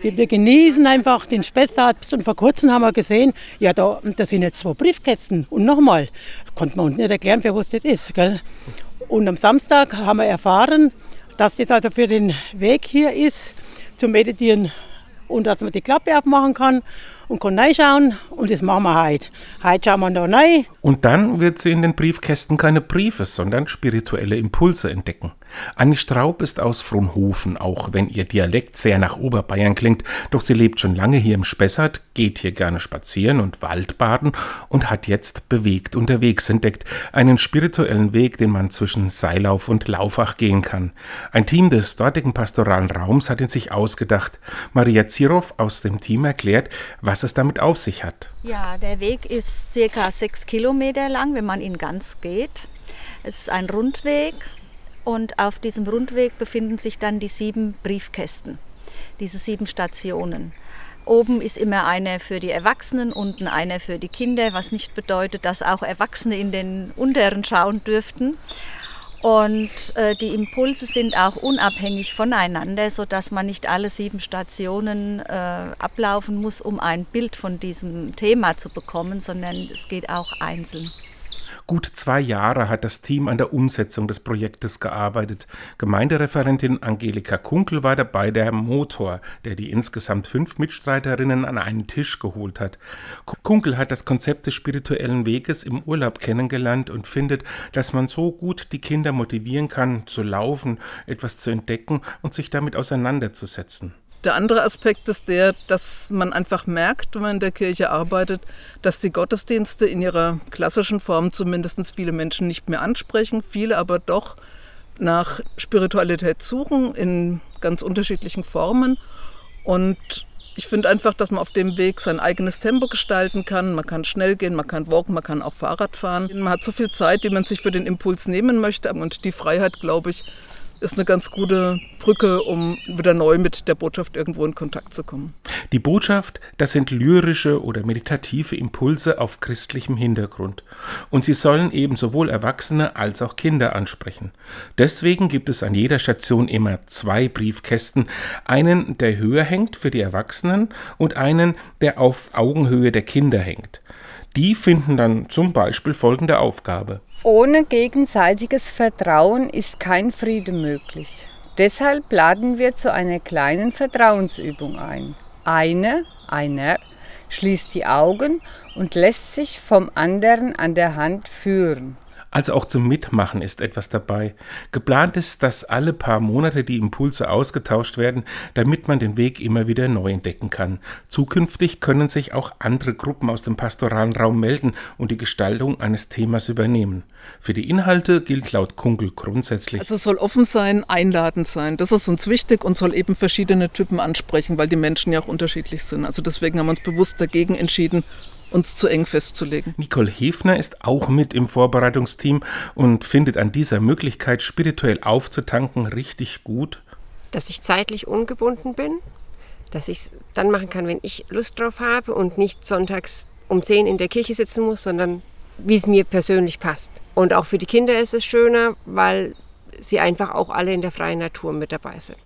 Wir, wir genießen einfach den Spessart. Und vor kurzem haben wir gesehen, ja, da, da sind jetzt zwei Briefkästen. Und nochmal, konnte man uns nicht erklären, für was das ist. Gell? Und am Samstag haben wir erfahren, dass das also für den Weg hier ist, zum Meditieren und dass man die Klappe aufmachen kann und kann reinschauen und das machen wir heute. Heute schauen wir da rein. Und dann wird sie in den Briefkästen keine Briefe, sondern spirituelle Impulse entdecken. Annie Straub ist aus Fronhofen, auch wenn ihr Dialekt sehr nach Oberbayern klingt, doch sie lebt schon lange hier im Spessart, geht hier gerne spazieren und Waldbaden und hat jetzt bewegt unterwegs entdeckt, einen spirituellen Weg, den man zwischen Seilauf und Laufach gehen kann. Ein Team des dortigen pastoralen Raums hat ihn sich ausgedacht. Maria Zirow aus dem Team erklärt, was es damit auf sich hat. Ja, der Weg ist circa sechs Kilometer lang, wenn man ihn ganz geht. Es ist ein Rundweg und auf diesem Rundweg befinden sich dann die sieben Briefkästen, diese sieben Stationen. Oben ist immer eine für die Erwachsenen, unten eine für die Kinder, was nicht bedeutet, dass auch Erwachsene in den unteren schauen dürften. Und äh, die Impulse sind auch unabhängig voneinander, sodass man nicht alle sieben Stationen äh, ablaufen muss, um ein Bild von diesem Thema zu bekommen, sondern es geht auch einzeln. Gut zwei Jahre hat das Team an der Umsetzung des Projektes gearbeitet. Gemeindereferentin Angelika Kunkel war dabei der Motor, der die insgesamt fünf Mitstreiterinnen an einen Tisch geholt hat. Kunkel hat das Konzept des spirituellen Weges im Urlaub kennengelernt und findet, dass man so gut die Kinder motivieren kann, zu laufen, etwas zu entdecken und sich damit auseinanderzusetzen. Der andere Aspekt ist der, dass man einfach merkt, wenn man in der Kirche arbeitet, dass die Gottesdienste in ihrer klassischen Form zumindest viele Menschen nicht mehr ansprechen, viele aber doch nach Spiritualität suchen in ganz unterschiedlichen Formen. Und ich finde einfach, dass man auf dem Weg sein eigenes Tempo gestalten kann. Man kann schnell gehen, man kann walken, man kann auch Fahrrad fahren. Man hat so viel Zeit, wie man sich für den Impuls nehmen möchte. Und die Freiheit, glaube ich, ist eine ganz gute Brücke, um wieder neu mit der Botschaft irgendwo in Kontakt zu kommen. Die Botschaft, das sind lyrische oder meditative Impulse auf christlichem Hintergrund. Und sie sollen eben sowohl Erwachsene als auch Kinder ansprechen. Deswegen gibt es an jeder Station immer zwei Briefkästen. Einen, der höher hängt für die Erwachsenen und einen, der auf Augenhöhe der Kinder hängt. Die finden dann zum Beispiel folgende Aufgabe. Ohne gegenseitiges Vertrauen ist kein Friede möglich. Deshalb laden wir zu einer kleinen Vertrauensübung ein. Eine, einer, schließt die Augen und lässt sich vom anderen an der Hand führen. Also auch zum Mitmachen ist etwas dabei. Geplant ist, dass alle paar Monate die Impulse ausgetauscht werden, damit man den Weg immer wieder neu entdecken kann. Zukünftig können sich auch andere Gruppen aus dem pastoralen Raum melden und die Gestaltung eines Themas übernehmen. Für die Inhalte gilt laut Kunkel grundsätzlich. Also es soll offen sein, einladend sein. Das ist uns wichtig und soll eben verschiedene Typen ansprechen, weil die Menschen ja auch unterschiedlich sind. Also deswegen haben wir uns bewusst dagegen entschieden, uns zu eng festzulegen. Nicole Hefner ist auch mit im Vorbereitungsteam und findet an dieser Möglichkeit, spirituell aufzutanken, richtig gut. Dass ich zeitlich ungebunden bin, dass ich es dann machen kann, wenn ich Lust drauf habe und nicht sonntags um 10 in der Kirche sitzen muss, sondern wie es mir persönlich passt. Und auch für die Kinder ist es schöner, weil sie einfach auch alle in der freien Natur mit dabei sind.